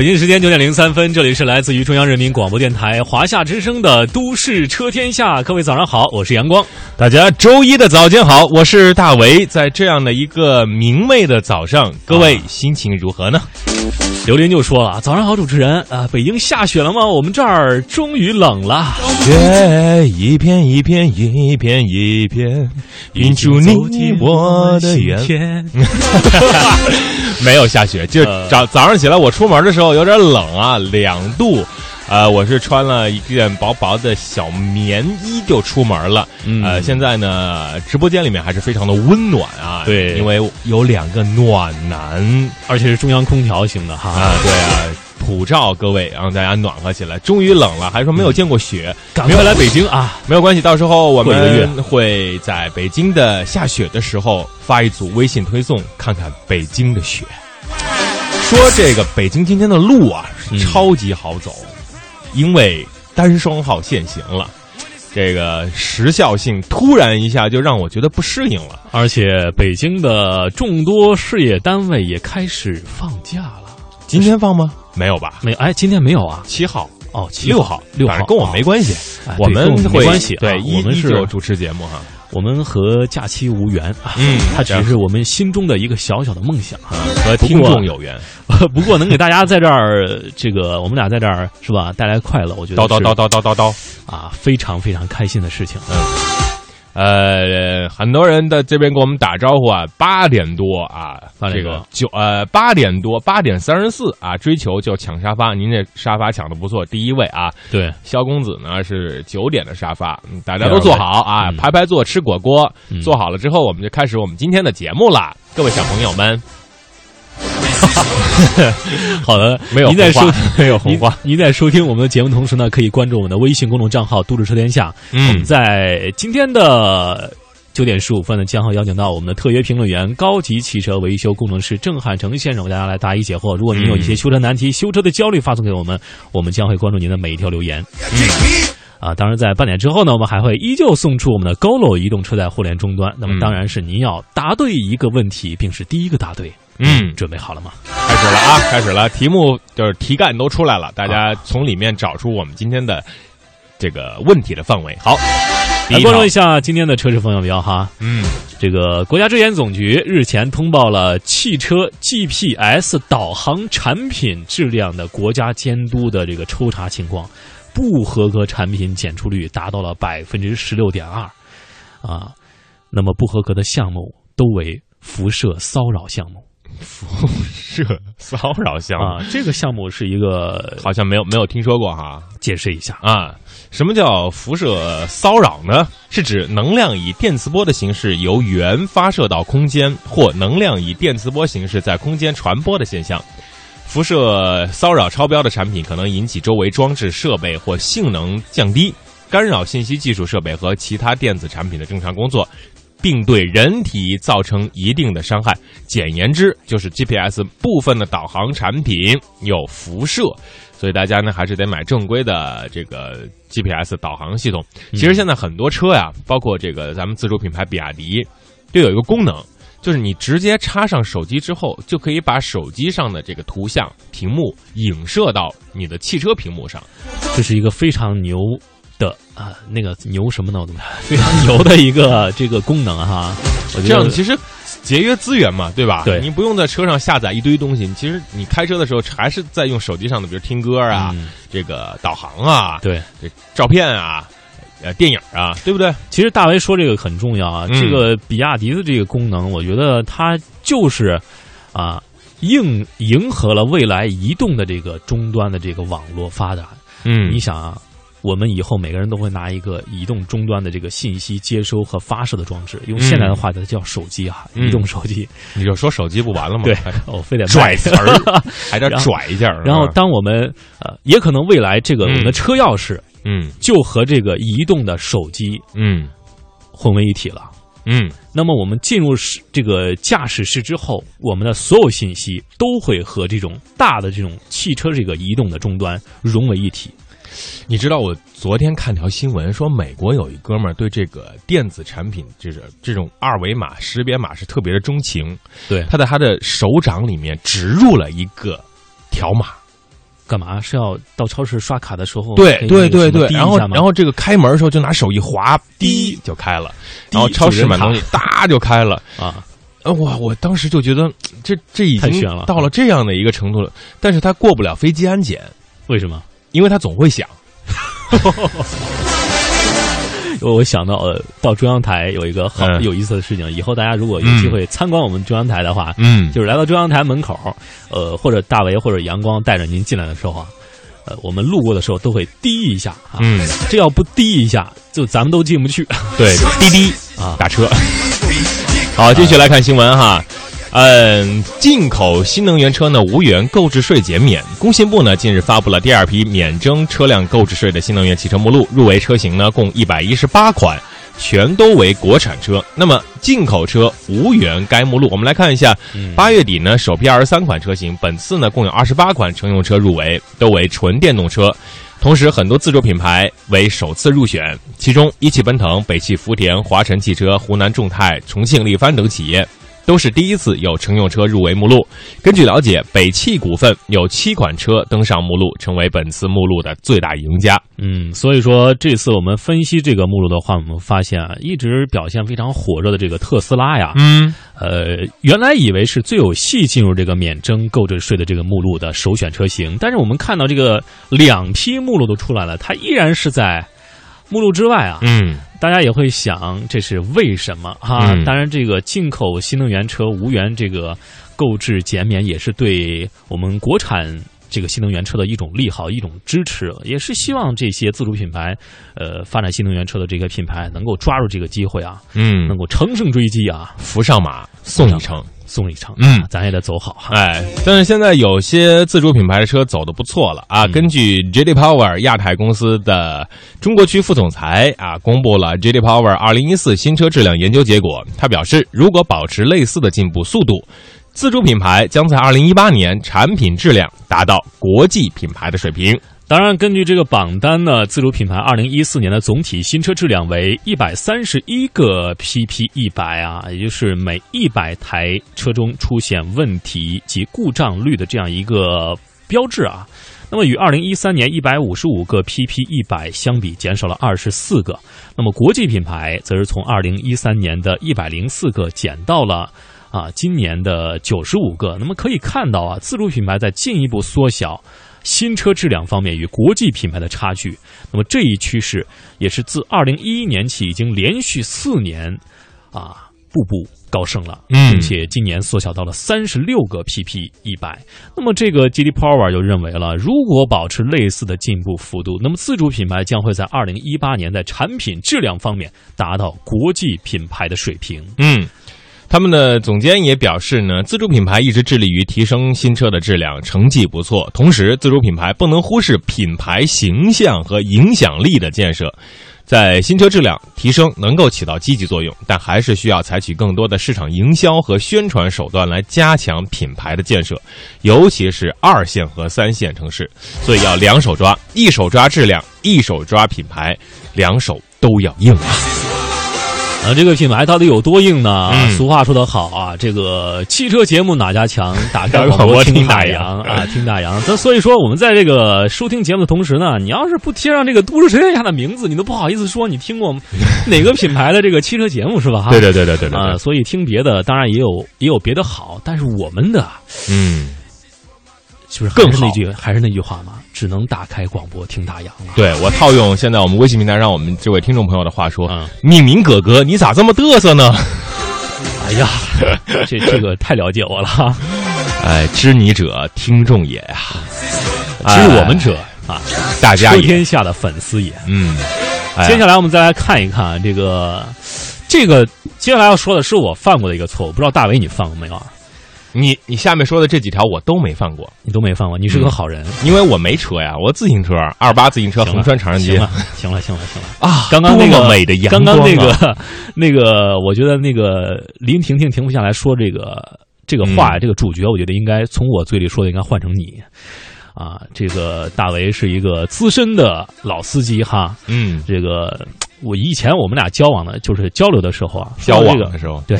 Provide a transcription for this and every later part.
北京时间九点零三分，这里是来自于中央人民广播电台华夏之声的《都市车天下》，各位早上好，我是阳光。大家周一的早间好，我是大为。在这样的一个明媚的早上，各位心情如何呢？刘林就说了：“早上好，主持人啊，北京下雪了吗？我们这儿终于冷了。雪一片一片一片一片，映出你我的缘。天。没有下雪，就呃早早上起来我出门的时候有点冷啊，两度。呃，我是穿了一件薄薄的小棉衣就出门了。嗯呃，现在呢，直播间里面还是非常的温暖啊。对因为有两个暖男而且是中央空调型的哈。啊，对啊，普照各位，让大家暖和起来。终于冷了，还说没有见过雪，赶快来北京啊！没有关系，到时候我们会在北京的下雪的时候发一组微信推送，看看北京的雪。说这个北京今天的路啊是嗯超级好走，因为单双号限行了。这个时效性突然一下就让我觉得不适应了。而且北京的众多事业单位也开始放假了。今天放吗？没有吧？没哎，今天没有啊？七号、哦，七六号、六号跟我没关系。哎我们没关系啊对，我们是主持节目哈。我们和假期无缘啊，嗯 它只是我们心中的一个小小的梦想啊。和听众有缘，不过能给大家在这儿，这个我们俩在这儿是吧，带来快乐，我觉得叨叨叨叨叨叨叨。啊，非常非常开心的事情。呃，很多人在这边跟我们打招呼啊，八点多啊，这个九呃八点多八点三十四啊，追求就抢沙发，您这沙发抢的不错，第一位啊，对，肖公子呢是九点的沙发，嗯大家都坐好啊，嗯排排坐吃果锅，嗯。坐好了之后，我们就开始我们今天的节目啦，各位小朋友们，好的，没有您在收红花 没有红您花，您在收听我们的节目同时呢，可以关注我们的微信公众账号“都市车天下”。我们嗯，在今天的九点十五分呢，将会邀请到我们的特约评论员、高级汽车维修工程师郑汉成先生为大家来答疑解惑。如果您有一些修车难题、修车的焦虑，发送给我们，我们将会关注您的每一条留言。啊，当然，在半点之后呢，我们还会依旧送出我们的 GOLO 移动车载互联终端。那么，嗯当然是您要答对一个问题，并是第一个答对。嗯准备好了吗？开始了啊，开始了，题目就是题干都出来了，大家从里面找出我们今天的这个问题的范围。好，来关注一，下今天的车市风向标哈。嗯。这个国家质检总局日前通报了汽车 GPS 导航产品质量的国家监督的这个抽查情况，不合格产品检出率达到了百分之十六点二，啊，那么不合格的项目都为辐射骚扰项目 是骚扰项目，啊。这个项目是一个好像没有没有听说过哈解释一下，啊。什么叫辐射骚扰呢？是指能量以电磁波的形式由源发射到空间，或能量以电磁波形式在空间传播的现象。辐射骚扰超标的产品可能引起周围装置设备或性能降低，干扰信息技术设备和其他电子产品的正常工作，并对人体造成一定的伤害。简言之，就是 GPS 部分的导航产品有辐射，所以大家呢还是得买正规的这个 GPS 导航系统。其实现在很多车呀，包括这个咱们自主品牌比亚迪，都有一个功能。就是你直接插上手机之后，就可以把手机上的这个图像屏幕影射到你的汽车屏幕上。这是一个非常牛的啊，那个牛什么呢？我怎么非常牛的一个这个功能哈？我觉得这样其实节约资源嘛，对吧？对你不用在车上下载一堆东西，其实你开车的时候还是在用手机上的，比如听歌啊、嗯这个导航啊、对。这照片啊、呃电影啊，对不对？其实大为说这个很重要啊，嗯这个比亚迪的这个功能，我觉得它就是啊应迎合了未来移动的这个终端的这个网络发展。嗯你想啊，我们以后每个人都会拿一个移动终端的这个信息接收和发射的装置，用现在的话，它叫手机啊，嗯移动手机。你就说手机不完了吗？对还，我非得拽词儿，还得拽一下。然后当我们呃，也可能未来这个我们的车钥匙嗯就和这个移动的手机嗯混为一体了。嗯那么我们进入室这个驾驶室之后，我们的所有信息都会和这种大的这种汽车这个移动的终端融为一体。你知道我昨天看条新闻说，美国有一哥们儿对这个电子产品，就是这种二维码识别码是特别的钟情。对，他在他的手掌里面植入了一个条码。干嘛？是要到超市刷卡的时候？对对对对，然后然后这个开门的时候就拿手一划，滴就开了，然后超市买东西哒就开了。啊，呃，哇！我当时就觉得这这已经到了这样的一个程度了，但是他过不了飞机安检，为什么？因为他总会想。我 我想到呃，到中央台有一个好嗯有意思的事情，以后大家如果有机会参观我们中央台的话，嗯就是来到中央台门口，呃，或者大为或者阳光带着您进来的时候啊，呃，我们路过的时候都会滴一下啊，嗯，这要不滴一下，就咱们都进不去。对，滴滴 啊打车。好，继续来看新闻哈。嗯，进口新能源车呢无缘购置税减免。工信部呢近日发布了第二批免征车辆购置税的新能源汽车目录，入围车型呢共一百一十八款，全都为国产车。那么进口车无缘该目录。我们来看一下，八月底呢首批二十三款车型，本次呢共有二十八款乘用车入围，都为纯电动车。同时，很多自主品牌为首次入选，其中一汽奔腾、北汽福田、华晨汽车、湖南众泰、重庆力帆等企业都是第一次有乘用车入围目录。根据了解，北汽股份有七款车登上目录，成为本次目录的最大赢家。嗯，所以说这次我们分析这个目录的话，我们发现啊，一直表现非常火热的这个特斯拉呀，嗯呃，原来以为是最有戏进入这个免征购置税的这个目录的首选车型，但是我们看到这个两批目录都出来了，它依然是在目录之外啊。嗯大家也会想，这是为什么哈？嗯当然，这个进口新能源车无缘这个购置减免，也是对我们国产这个新能源车的一种利好、一种支持，也是希望这些自主品牌，呃，发展新能源车的这个品牌能够抓住这个机会啊，嗯能，够乘胜追击啊，扶上马送一程。送一程，嗯咱也得走好哈。哎，但是现在有些自主品牌的车走的不错了啊。嗯根据 JD Power 亚太公司的中国区副总裁啊，公布了 JD Power 二零一四新车质量研究结果。他表示，如果保持类似的进步速度，自主品牌将在二零一八年产品质量达到国际品牌的水平。当然，根据这个榜单呢，自主品牌二零一四年的总体新车质量为一百三十一个 PP 一百啊，也就是每一百台车中出现问题及故障率的这样一个标志啊。那么与二零一三年一百五十五个 PP 一百相比，减少了二十四个。那么国际品牌则是从二零一三年的一百零四个减到了啊今年的九十五个。那么可以看到啊，自主品牌在进一步缩小。新车质量方面与国际品牌的差距，那么这一趋势也是自二零一一年起已经连续四年啊步步高升了，嗯并且今年缩小到了三十六个 PP 一百。那么这个 GD Power 就认为了，如果保持类似的进步幅度，那么自主品牌将会在二零一八年在产品质量方面达到国际品牌的水平。嗯，他们的总监也表示呢，自主品牌一直致力于提升新车的质量，成绩不错。同时，自主品牌不能忽视品牌形象和影响力的建设。在新车质量提升能够起到积极作用，但还是需要采取更多的市场营销和宣传手段来加强品牌的建设，尤其是二线和三线城市。所以要两手抓，一手抓质量，一手抓品牌，两手都要硬啊！啊，这个品牌到底有多硬呢？嗯俗话说得好啊，这个汽车节目哪家强？打开打 开广播听大大洋洋啊，听大洋。那所以说，我们在这个收听节目的同时呢，你要是不贴上这个都市神仙下的名字，你都不好意思说你听过哪个品牌的这个汽车节目是吧？哈，对对对对对对啊，对，所以听别的当然也有也有别的好，但是我们的嗯。是不是更是那句还是那句话嘛？只能打开广播听大洋了。对我套用现在我们微信平台让我们这位听众朋友的话说，嗯命名哥哥，你咋这么嘚瑟呢？哎呀，这这个太了解我了哈，哎，知你者，听众也呀，知我们者啊，大家也，天下的粉丝也。嗯，哎接下来我们再来看一看这个，这个接下来要说的是我犯过的一个错误，不知道大伟你犯过没有啊？你你下面说的这几条我都没犯过，你都没犯过，你是个好人。因为我没车呀，我自行车，二八自行车横穿长安街行了，行了，行了，行了。啊，刚刚那个美的阳光、啊，刚刚那个那个，我觉得那个林婷婷停不下来说这个这个话，嗯这个主角，我觉得应该从我嘴里说的应该换成你啊，这个大为是一个资深的老司机哈。嗯，这个我以前我们俩交往的，就是交流的时候啊，交往的时候，个对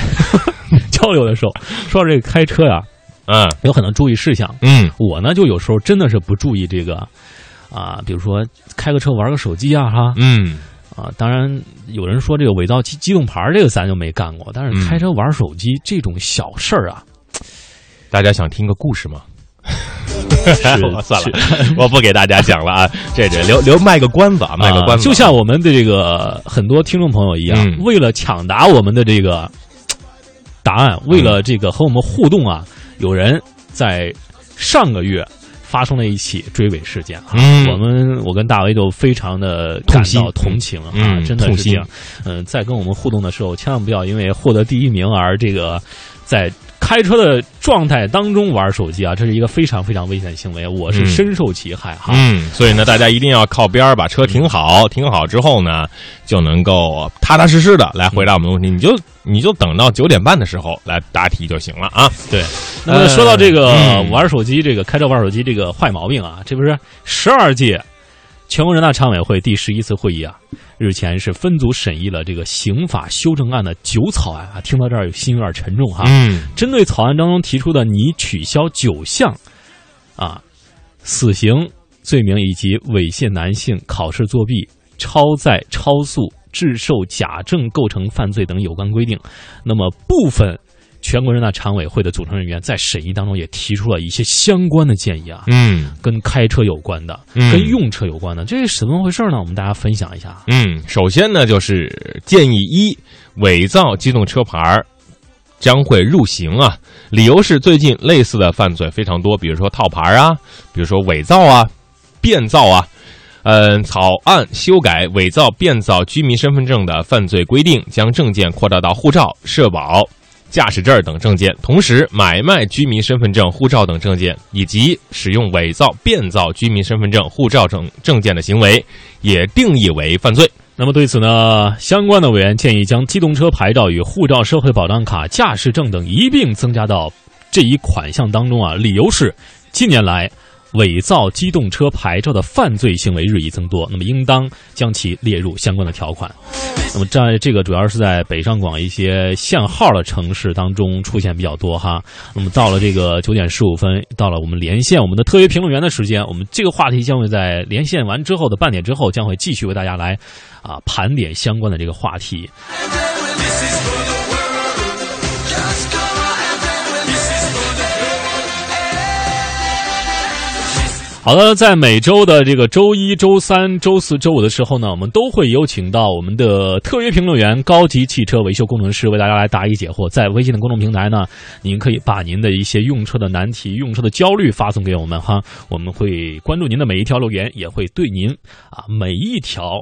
交流的时候，说到这个开车呀，嗯有很多注意事项。嗯我呢，就有时候真的是不注意这个啊，比如说开个车玩个手机啊，哈嗯，啊。当然，有人说这个伪造机机动牌儿这个咱就没干过，但是嗯开车玩手机这种小事儿啊，大家想听个故事吗？算了，我不给大家讲了啊，这这留留卖个关子啊，卖个关子，啊就像我们的这个很多听众朋友一样，嗯为了抢答我们的这个答案，为了这个和我们互动啊，有人在上个月。发生了一起追尾事件啊！嗯我们我跟大威都非常的感到同情啊，嗯真的是这样。嗯，在跟我们互动的时候，千万不要因为获得第一名而这个在开车的状态当中玩手机啊，这是一个非常非常危险的行为，我是嗯深受其害哈。嗯，所以呢，大家一定要靠边儿把车停好，停好之后呢，就能够踏踏实实的来回答我们的问题。你就你就等到九点半的时候来答题就行了啊。对，那么说到这个嗯玩手机，这个开车玩手机这个坏毛病啊，这不是十二届全国人大常委会第十一次会议啊，日前是分组审议了这个刑法修正案的九草案啊。听到这儿，有心有点沉重哈。嗯针对草案当中提出的拟取消九项啊死刑罪名以及猥亵男性、考试作弊、超载、超速、制售假证构成犯罪等有关规定，那么部分全国人大常委会的组成人员在审议当中也提出了一些相关的建议啊，嗯跟开车有关的，嗯跟用车有关的，这是怎么回事呢？我们大家分享一下。嗯，首先呢，就是建议一，伪造机动车牌儿将会入刑啊。理由是最近类似的犯罪非常多，比如说套牌啊，比如说伪造啊、变造啊。嗯，草案修改伪造、变造居民身份证的犯罪规定，将证件扩大到护照、社保、驾驶证等证件，同时买卖居民身份证、护照等证件，以及使用伪造、变造居民身份证、护照等证件的行为，也定义为犯罪。那么对此呢，相关的委员建议将机动车牌照与护照、社会保障卡、驾驶证等一并增加到这一款项当中啊。理由是近年来伪造机动车牌照的犯罪行为日益增多，那么应当将其列入相关的条款。那么在这个主要是在北上广一些限号的城市当中出现比较多哈。那么到了这个九点十五分，到了我们连线我们的特约评论员的时间，我们这个话题将会在连线完之后的半点之后，将会继续为大家来啊盘点相关的这个话题。好的，在每周的这个周一周三、周四周五的时候呢，我们都会有请到我们的特约评论员、高级汽车维修工程师为大家来答疑解惑。在微信的公众平台呢，您可以把您的一些用车的难题、用车的焦虑发送给我们哈，我们会关注您的每一条留言，也会对您啊每一条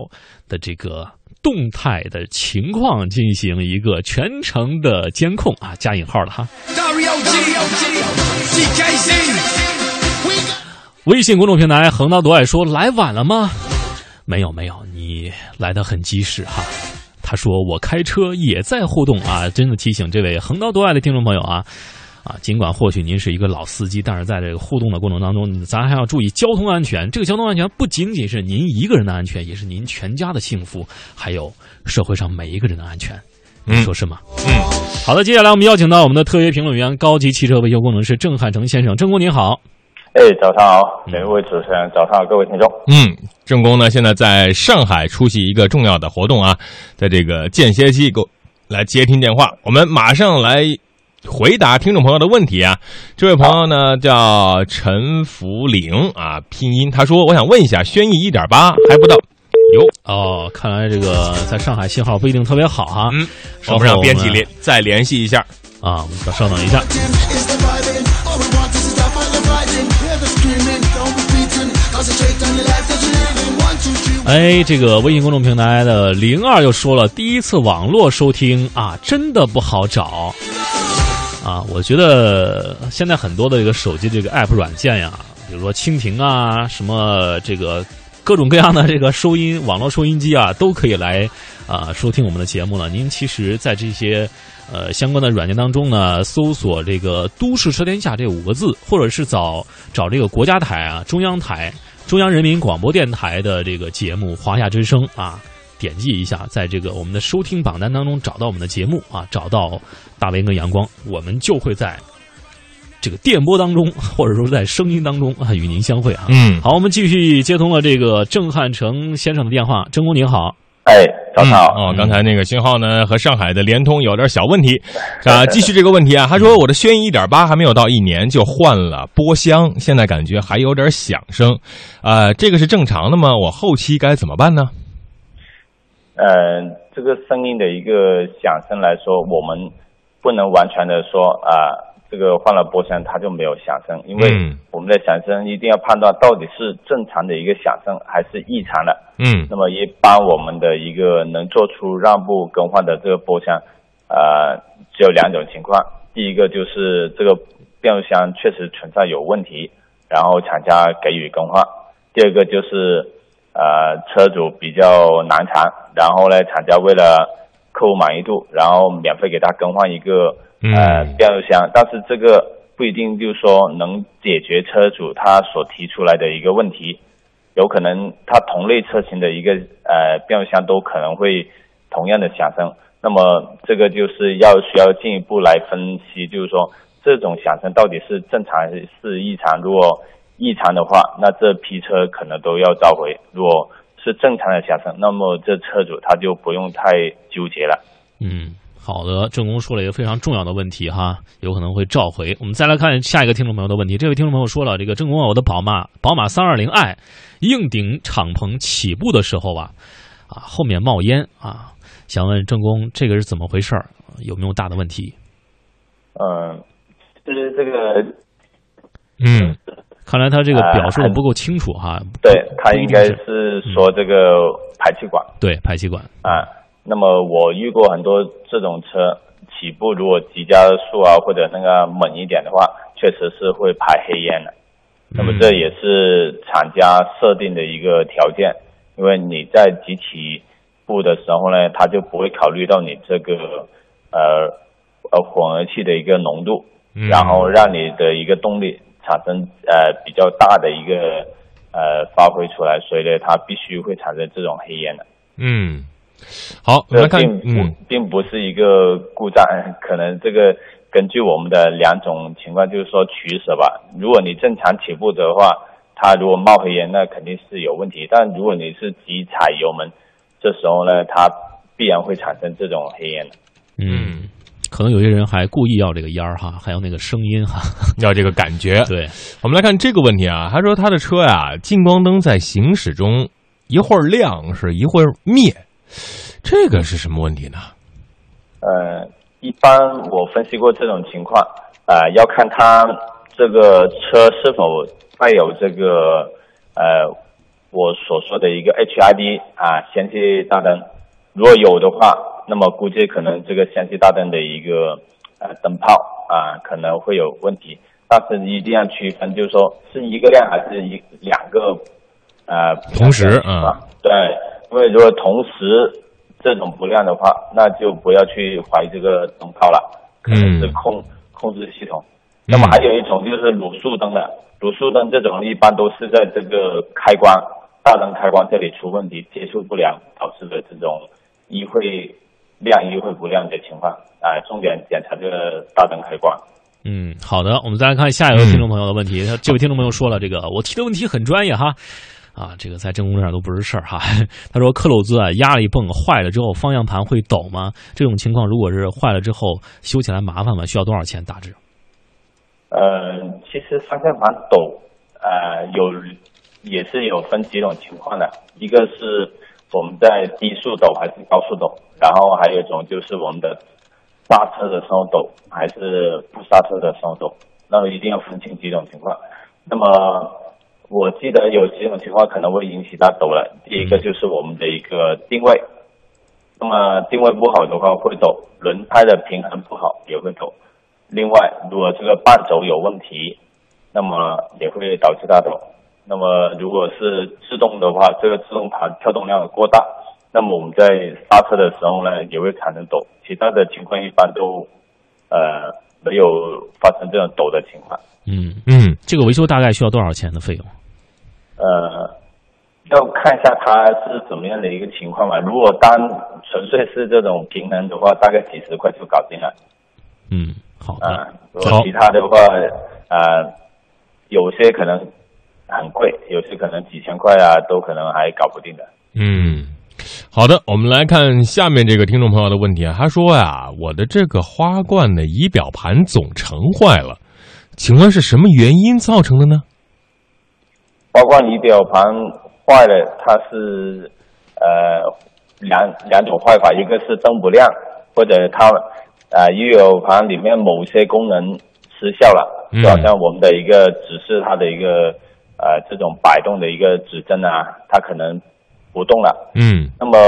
的这个。动态的情况进行一个全程的监控啊，加引号的哈。微信公众平台横刀夺爱说来晚了吗？没有没有，你来的很及时哈。他说我开车也在互动啊，真的提醒这位横刀夺爱的听众朋友啊啊，尽管或许您是一个老司机，但是在这个互动的过程当中，咱还要注意交通安全。这个交通安全不仅仅是您一个人的安全，也是您全家的幸福，还有社会上每一个人的安全。你说是吗？嗯，好的，接下来我们邀请到我们的特约评论员、高级汽车维修工程师郑汉成先生。郑工您好。哎，早上好，每位主持人，早上好，各位听众。嗯，正工呢现在在上海出席一个重要的活动啊，在这个间歇期给我来接听电话，我们马上来回答听众朋友的问题啊。这位朋友呢叫陈福玲啊，拼音他说我想问一下，轩逸一点八还不到，哟，哦，看来这个在上海信号不一定特别好哈。嗯，我们让编辑联再联系一下。啊，我们稍稍等一下。哎，这个微信公众平台的零二又说了，第一次网络收听啊，真的不好找啊。我觉得现在很多的这个手机这个 app 软件呀，比如说蜻蜓啊，什么这个各种各样的这个收音网络收音机啊，都可以来啊收听我们的节目了。您其实，在这些呃相关的软件当中呢，搜索这个“都市车天下”这五个字，或者是找找这个国家台啊、中央台、中央人民广播电台的这个节目《华夏之声》啊，点击一下，在这个我们的收听榜单当中找到我们的节目啊，找到大连跟阳光，我们就会在这个电波当中，或者说在声音当中啊，与您相会啊。嗯，好，我们继续接通了这个郑汉成先生的电话。郑工您好，哎，早上好。哦，刚才那个信号呢和上海的联通有点小问题 啊。继续这个问题啊，他说我的轩逸一点八还没有到一年就换了波箱，现在感觉还有点响声，啊，这个是正常的吗？我后期该怎么办呢？嗯、这个声音的一个响声来说，我们不能完全的说啊、这个换了波箱它就没有响声，因为嗯我们的响声一定要判断到底是正常的一个响声还是异常的。嗯那么一般我们的一个能做出让步更换的这个波箱，呃，只有两种情况。第一个就是这个变速箱确实存在有问题，然后厂家给予更换；第二个就是呃车主比较难缠，然后呢厂家为了客户满意度，然后免费给他更换一个呃嗯变速箱，但是这个不一定就是说能解决车主他所提出来的一个问题。有可能他同类车型的一个呃变速箱都可能会同样的响声，那么这个就是要需要进一步来分析，就是说这种响声到底是正常还是异常？如果异常的话，那这批车可能都要召回；如果是正常的响声，那么这车主他就不用太纠结了。嗯，好的，郑工说了一个非常重要的问题哈，有可能会召回。我们再来看下一个听众朋友的问题。这位听众朋友说了，这个郑工啊，我的宝马宝马三二零 i 硬顶敞篷起步的时候啊，啊后面冒烟啊，想问郑工这个是怎么回事儿？有没有大的问题？嗯，就是这个嗯看来他这个表述的不够清楚哈。对他应该是说这个排气管。对排气管。啊，那么我遇过很多这种车，起步如果急加速啊，或者那个猛一点的话，确实是会排黑烟的。那么这也是厂家设定的一个条件，因为你在急起步的时候呢，他就不会考虑到你这个呃呃混合气的一个浓度，嗯然后让你的一个动力产生呃比较大的一个呃发挥出来，所以呢，它必须会产生这种黑烟的。嗯，好，我们来看这并不、嗯并不是一个故障，可能这个根据我们的两种情况，就是说取舍吧。如果你正常起步的话，它如果冒黑烟，那肯定是有问题。但如果你是急踩油门，这时候呢，它必然会产生这种黑烟的。嗯，可能有些人还故意要这个烟儿哈，还有那个声音哈。要这个感觉。对，我们来看这个问题啊，他说他的车呀、近光灯在行驶中一会儿亮是一会儿灭，这个是什么问题呢？呃，一般我分析过这种情况，呃，要看他这个车是否带有这个呃我所说的一个 HID 啊氙气大灯，如果有的话，那么估计可能这个氙气大灯的一个呃灯泡啊可能会有问题，但是一定要区分，就是说是一个亮还是一两个呃同时不亮的情况对，因为如果同时这种不亮的话，那就不要去怀疑这个灯泡了，可能是嗯控、控制系统。那么还有一种就是卤素灯的，卤素灯这种一般都是在这个开关大灯开关这里出问题，接触不良导致的这种一会亮一会不亮的情况。啊、重点检查这个大灯开关。嗯，好的，我们再来看下一位听众朋友的问题。他这位听众朋友说了，这个我提的问题很专业哈，啊，这个在真空上都不是事儿哈。他说克鲁兹啊，压力泵坏了之后，方向盘会抖吗？这种情况如果是坏了之后修起来麻烦吗？需要多少钱？大致？呃，其实方向盘抖，呃，有也是有分几种情况的，一个是我们在低速抖还是高速抖，然后还有一种就是我们的刹车的时候抖还是不刹车的时候抖，那么一定要分清几种情况。那么我记得有几种情况可能会引起它抖了，第一个就是我们的一个定位，那么定位不好的话会抖，轮胎的平衡不好也会抖。另外，如果这个半轴有问题，那么也会导致它抖。那么如果是自动的话，这个自动盘跳动量过大，那么我们在刹车的时候呢，也会产生抖，其他的情况一般都呃没有发生这种抖的情况。嗯，嗯这个维修大概需要多少钱的费用？呃，要看一下它是怎么样的一个情况嘛。如果单纯粹是这种平衡的话，大概几十块就搞定了。嗯，好的。啊，如果其他的话，呃，有些可能很贵，有些可能几千块啊，都可能还搞不定的。嗯，好的，我们来看下面这个听众朋友的问题啊，他说呀，我的这个花冠的仪表盘总成坏了，请问是什么原因造成的呢？花冠仪表盘坏了，它是呃两两种坏法，一个是灯不亮，或者它呃仪表盘里面某些功能失效了，嗯就好像我们的一个指示它的一个呃这种摆动的一个指针啊，它可能不动了。嗯那么，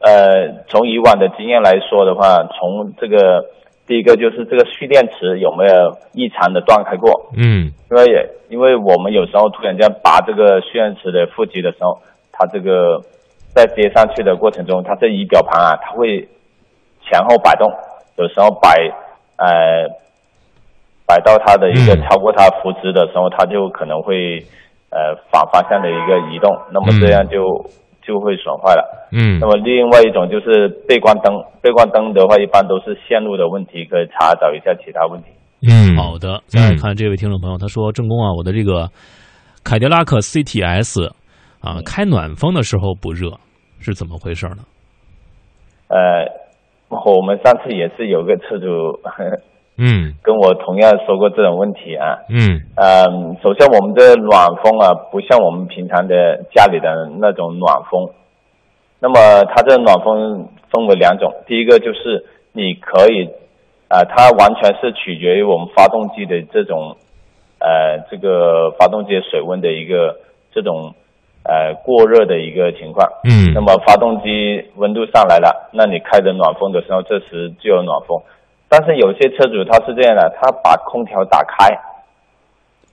呃，从以往的经验来说的话，从这个第一个就是这个蓄电池有没有异常的断开过？嗯因为因为我们有时候突然间拔这个蓄电池的负极的时候，它这个在接上去的过程中，它这仪表盘啊，它会前后摆动，有时候摆呃摆到它的一个嗯超过它扶持的时候，它就可能会呃反方向的一个移动，那么这样就、就会损坏了。嗯那么另外一种就是背光灯，背光灯的话一般都是线路的问题，可以查找一下其他问题。嗯，好的，再来看这位听众朋友，他说：“正宫啊，我的这个凯迪拉克 CTS 啊，开暖风的时候不热，是怎么回事呢？呃，我们上次也是有个车主嗯跟我同样说过这种问题啊。嗯嗯，首先我们的暖风啊，不像我们平常的家里的那种暖风。那么它这暖风分为两种，第一个就是你可以，啊、它完全是取决于我们发动机的这种，呃，这个发动机水温的一个这种，呃，过热的一个情况。嗯那么发动机温度上来了，那你开着暖风的时候，这时就有暖风。但是有些车主他是这样的，他把空调打开，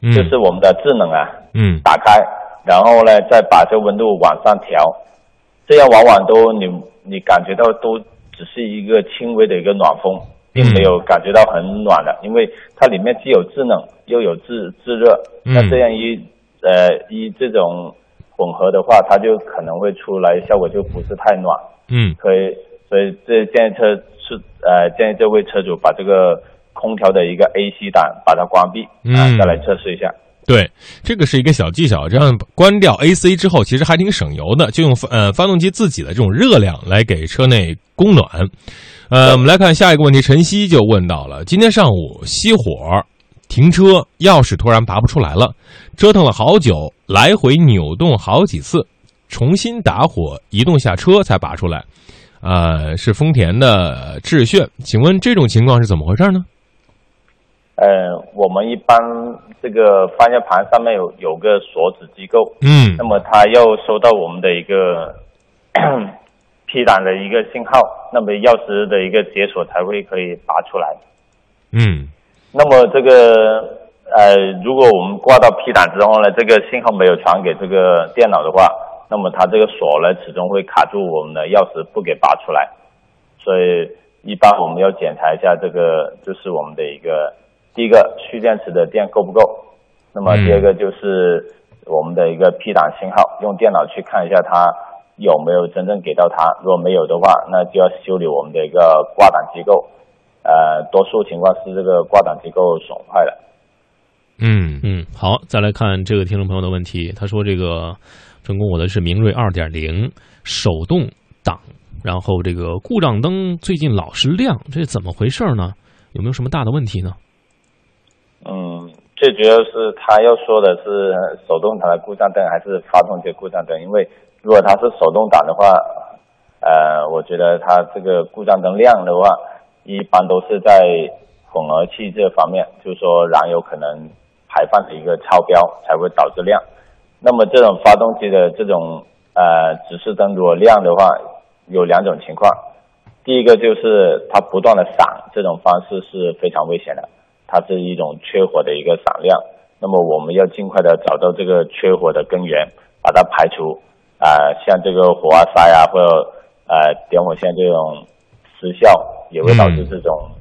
嗯，就是我们的制冷啊，嗯。打开，然后呢再把这温度往上调，这样往往都你你感觉到都只是一个轻微的一个暖风，并没有感觉到很暖的，因为它里面既有制冷又有制制热，嗯。那这样一呃一这种混合的话，它就可能会出来效果就不是太暖。嗯。可以，所以这建议车是呃建议这位车主把这个空调的一个 AC 档把它关闭，啊、嗯再来测试一下。对，这个是一个小技巧。这样关掉 AC 之后，其实还挺省油的，就用发呃发动机自己的这种热量来给车内供暖。呃，我们来看下一个问题，晨曦就问到了：今天上午熄火，停车，钥匙突然拔不出来了，折腾了好久，来回扭动好几次，重新打火移动下车才拔出来。呃，是丰田的致炫，请问这种情况是怎么回事呢？呃，我们一般这个方向盘上面有有个锁止机构，嗯那么它要收到我们的一个 P 档的一个信号，那么钥匙的一个解锁才会可以拔出来。嗯那么这个呃，如果我们挂到 P 档之后呢，这个信号没有传给这个电脑的话，那么它这个锁呢始终会卡住我们的钥匙，不给拔出来。所以一般我们要检查一下这个，就是我们的一个第一个蓄电池的电够不够，那么嗯第二个就是我们的一个 P 档信号，用电脑去看一下它有没有真正给到它，如果没有的话，那就要修理我们的一个挂档机构。呃，多数情况是这个挂档机构损坏了。嗯嗯，好，再来看这个听众朋友的问题，他说这个成功我的是明锐二点零手动挡，然后这个故障灯最近老是亮，这怎么回事呢？有没有什么大的问题呢？嗯，最主要是他要说的是手动挡的故障灯还是发动机故障灯？因为如果它是手动挡的话，呃，我觉得它这个故障灯亮的话，一般都是在混合气这方面，就是说燃油可能排放的一个超标才会导致亮。那么这种发动机的这种呃指示灯如果亮的话，有两种情况，第一个就是它不断的闪，这种方式是非常危险的。它是一种缺火的一个闪亮。那么我们要尽快的找到这个缺火的根源，把它排除。呃像这个火花塞啊或者呃点火线这种失效，也会导致这种、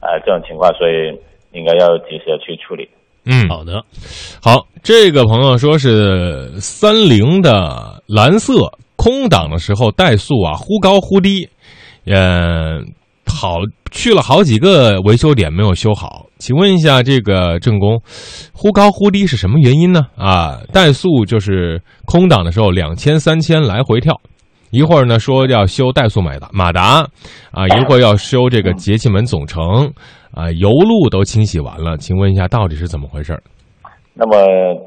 呃这种情况，所以应该要及时的去处理。嗯，好的，好，这个朋友说是三菱的蓝色空挡的时候怠速啊忽高忽低，呃，好去了好几个维修点没有修好，请问一下这个正工，忽高忽低是什么原因呢？啊，怠速就是空挡的时候两千三千来回跳。一会儿呢说要修怠速马达马达，啊，一会儿要修这个节气门总成，啊，油路都清洗完了，请问一下到底是怎么回事？那么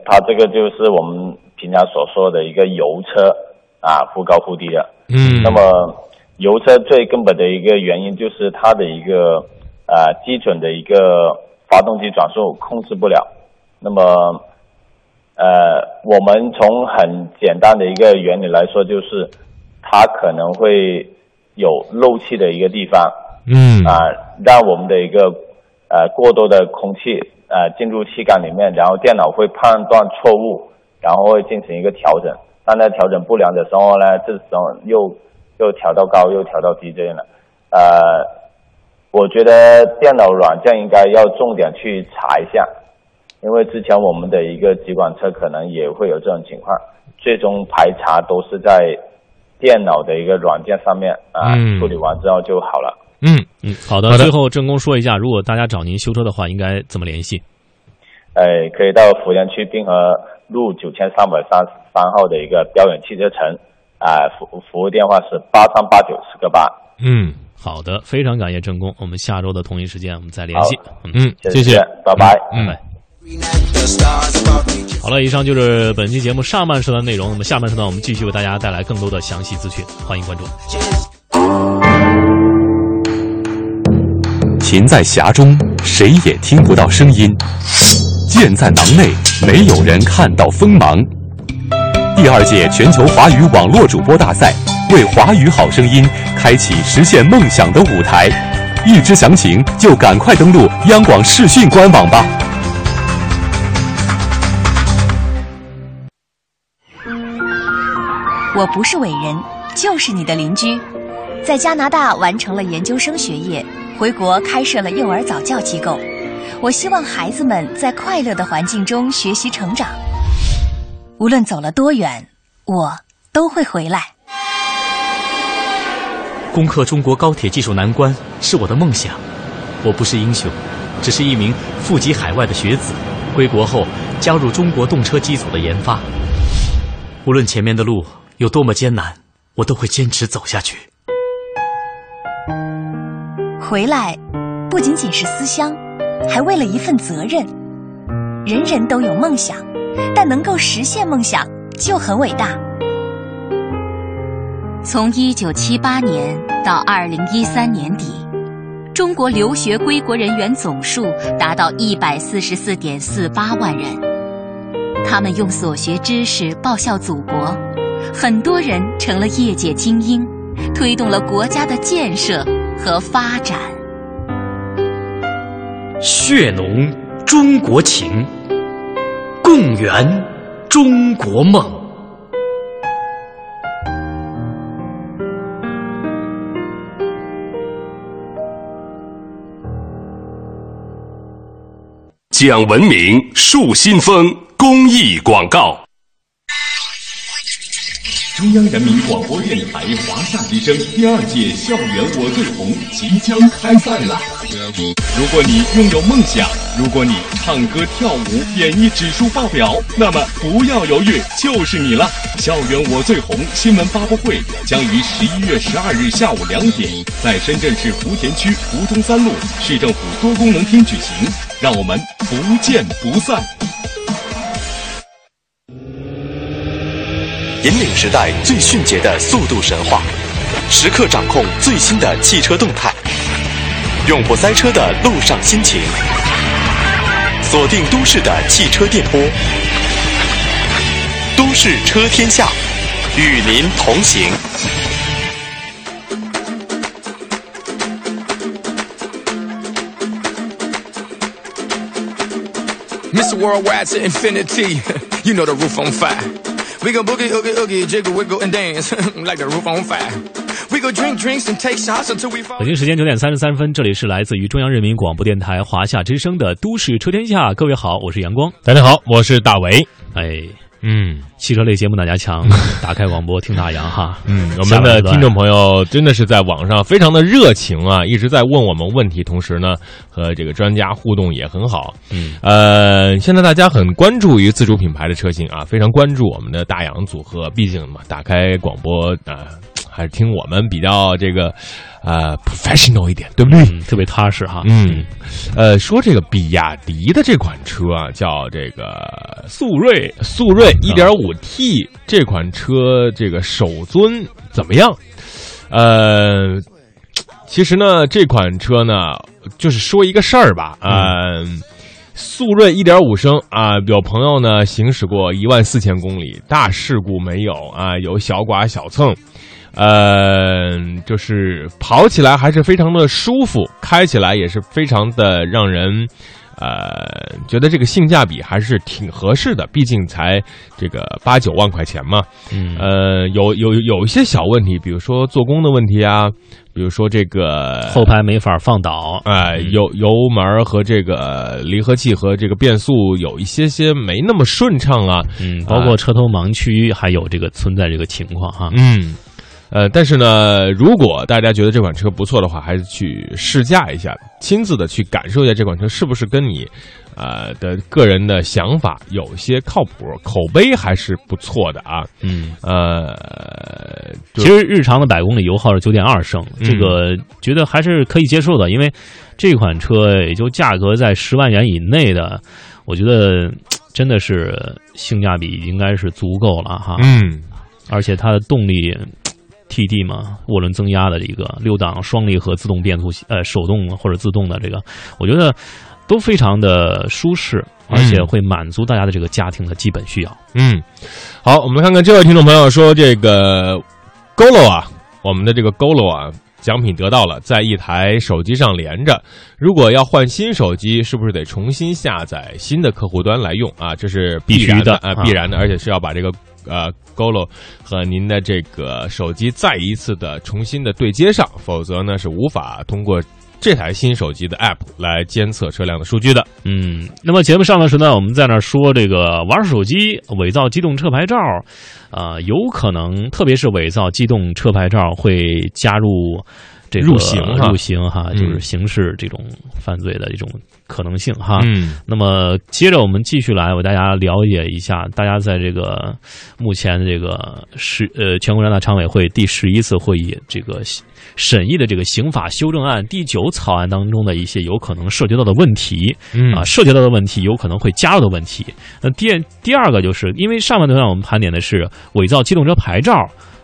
它这个就是我们平常所说的一个油车啊，忽高忽低的。嗯，那么油车最根本的一个原因就是它的一个呃基准的一个发动机转速控制不了。那么呃，我们从很简单的一个原理来说，就是它可能会有漏气的一个地方。嗯啊、让我们的一个呃过多的空气呃进入气缸里面，然后电脑会判断错误，然后会进行一个调整。当它调整不良的时候呢，这时候又又调到高，又调到低这样了。呃，我觉得电脑软件应该要重点去查一下，因为之前我们的一个几款车可能也会有这种情况，最终排查都是在电脑的一个软件上面啊、嗯处理完之后就好了。嗯，嗯，好的。好的最后郑工说一下，如果大家找您修车的话，应该怎么联系？哎，可以到福建区滨河路九千三百三十三号的一个标远汽车城，啊、服服务电话是八三八九四个八。嗯好的，非常感谢郑工，我们下周的同一时间我们再联系。嗯，嗯，谢谢谢，拜拜。嗯。Me. 好了，以上就是本期节目上半时段的内容。那么下半时段我们继续为大家带来更多的详细资讯，欢迎关注。琴在匣中，谁也听不到声音；剑在囊内，没有人看到锋芒。第二届全球华语网络主播大赛为华语好声音开启实现梦想的舞台。欲知详情，就赶快登录央广视讯官网吧。我不是伟人，就是你的邻居。在加拿大完成了研究生学业，回国开设了幼儿早教机构。我希望孩子们在快乐的环境中学习成长。无论走了多远，我都会回来。攻克中国高铁技术难关是我的梦想。我不是英雄，只是一名富籍海外的学子。归国后加入中国动车机组的研发。无论前面的路有多么艰难，我都会坚持走下去。回来，不仅仅是思乡，还为了一份责任。人人都有梦想，但能够实现梦想就很伟大。从一九七八年到二零一三年底，中国留学归国人员总数达到一百四十四点四八万人。他们用所学知识报效祖国，很多人成了业界精英，推动了国家的建设和发展。血浓中国情，共圆中国梦。讲文明树新风公益广告。中央人民广播电台华夏之声第二届校园我最红即将开赛了。如果你拥有梦想，如果你唱歌跳舞演绎指数爆表，那么不要犹豫，就是你了！校园我最红新闻发布会将于十一月十二日下午两点，在深圳市福田区福中三路市政府多功能厅举行，让我们不见不散。引领时代最迅捷的速度神话，时刻掌控最新的汽车动态，永不塞车的路上心情，锁定都市的汽车电波，都市车天下，与您同行。Mr. Worldwide to infinity. you know the roof on fire. We go boogie, oogie, oogie, jiggle, wiggle, and dance like the roof on fire. We go drink drinks and take shots until we fall. 北京时间九点三十三分，这里是来自于中央人民广播电台华夏之声的《都市车天下》，各位好，我是阳光。大家好，我是大伟。哎，嗯汽车类节目哪家强，打开广播听大洋哈。嗯，我们的听众朋友真的是在网上非常的热情啊，一直在问我们问题，同时呢和这个专家互动也很好。嗯，呃，现在大家很关注于自主品牌的车型啊，非常关注我们的大洋组合，毕竟嘛，打开广播啊、还是听我们比较这个呃 professional 一点，对不对？嗯，特别踏实哈。嗯，呃，说这个比亚迪的这款车啊，叫这个速锐，速锐 1.5T 这款车，这个首尊怎么样？呃，其实呢，这款车呢，就是说一个事儿吧，呃，速锐1.5升啊，有朋友呢行驶过一万四千公里，大事故没有啊，有小剐小蹭。呃，就是跑起来还是非常的舒服，开起来也是非常的让人，呃，觉得这个性价比还是挺合适的，毕竟才这个八九万块钱嘛。嗯，呃，有有有一些小问题，比如说做工的问题啊，比如说这个后排没法放倒，哎，油油门和这个离合器和这个变速有一些些没那么顺畅啊。嗯，包括车头盲区还有这个存在这个情况哈。嗯。呃，但是呢，如果大家觉得这款车不错的话，还是去试驾一下，亲自的去感受一下这款车是不是跟你，呃的个人的想法有些靠谱，口碑还是不错的啊。嗯，呃，其实日常的百公里油耗是九点二升，嗯这个觉得还是可以接受的，因为这款车也就价格在十万元以内的，我觉得真的是性价比应该是足够了哈。嗯，而且它的动力。TD 嘛，涡轮增压的一个六档双离合自动变速器，呃，手动或者自动的这个，我觉得都非常的舒适，而且会满足大家的这个家庭的基本需要。嗯，好，我们看看这位听众朋友说，这个 Golo 啊，我们的这个 Golo 啊，奖品得到了，在一台手机上连着。如果要换新手机，是不是得重新下载新的客户端来用啊？这是必须的啊，必然的，而且是要把这个。呃，Golo 和您的这个手机再一次的重新的对接上，否则呢是无法通过这台新手机的 App 来监测车辆的数据的。嗯，那么节目上的时呢，我们在那说这个玩手机伪造机动车牌照，啊、有可能，特别是伪造机动车牌照会加入这个入刑哈入刑哈，嗯就是刑事这种犯罪的这种可能性哈。嗯那么接着我们继续来为大家了解一下，大家在这个目前的这个十呃全国人大常委会第十一次会议这个审议的这个刑法修正案第九草案当中的一些有可能涉及到的问题，嗯啊，涉及到的问题有可能会加入的问题。那第第二个就是因为上半段我们盘点的是伪造机动车牌照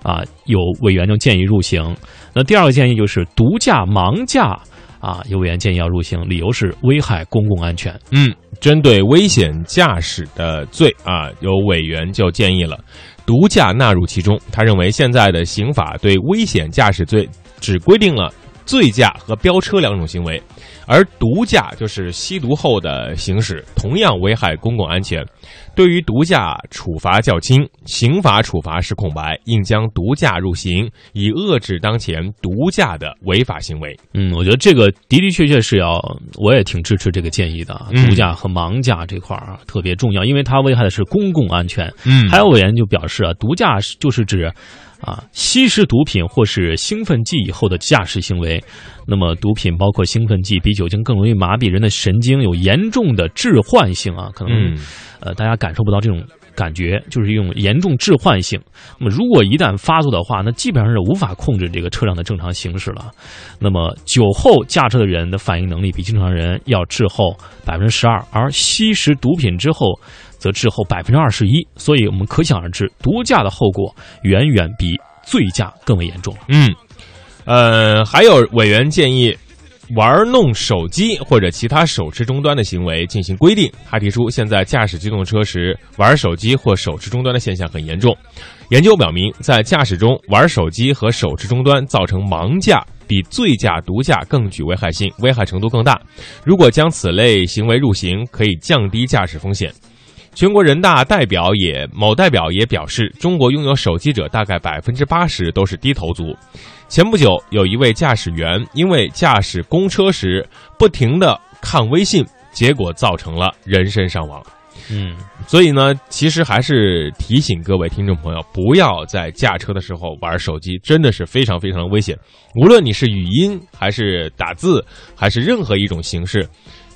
啊，有委员就建议入刑。那第二个建议就是毒驾、盲驾。啊，有委员建议要入刑，理由是危害公共安全。嗯，针对危险驾驶的罪啊，有委员就建议了毒驾纳入其中。他认为现在的刑法对危险驾驶罪只规定了醉驾和飙车两种行为，而毒驾就是吸毒后的行驶，同样危害公共安全。对于毒驾处罚较轻，刑法处罚是空白，应将毒驾入刑，以遏制当前毒驾的违法行为。嗯，我觉得这个的的确确是要，我也挺支持这个建议的毒驾和盲驾这块儿啊特别重要，因为它危害的是公共安全。嗯还有委员就表示啊，毒驾是就是指啊吸食毒品或是兴奋剂以后的驾驶行为。那么毒品包括兴奋剂，比酒精更容易麻痹人的神经，有严重的致幻性啊，可能、嗯呃大家感受不到这种。感觉就是一种严重致幻性。那么，如果一旦发作的话，那基本上是无法控制这个车辆的正常行驶了。那么，酒后驾车的人的反应能力比正常人要滞后百分之十二，而吸食毒品之后则滞后百分之二十一。所以我们可想而知，毒驾的后果远远比醉驾更为严重。嗯，呃，还有委员建议。玩弄手机或者其他手持终端的行为进行规定。他提出，现在驾驶机动车时玩手机或手持终端的现象很严重。研究表明，在驾驶中玩手机和手持终端造成盲驾，比醉驾、毒驾更具危害性，危害程度更大。如果将此类行为入刑，可以降低驾驶风险。全国人大代表也某代表也表示，中国拥有手机者大概百分之八十都是低头族。前不久，有一位驾驶员因为驾驶公车时不停的看微信，结果造成了人身伤亡。嗯，所以呢，其实还是提醒各位听众朋友，不要在驾车的时候玩手机，真的是非常非常危险。无论你是语音还是打字，还是任何一种形式，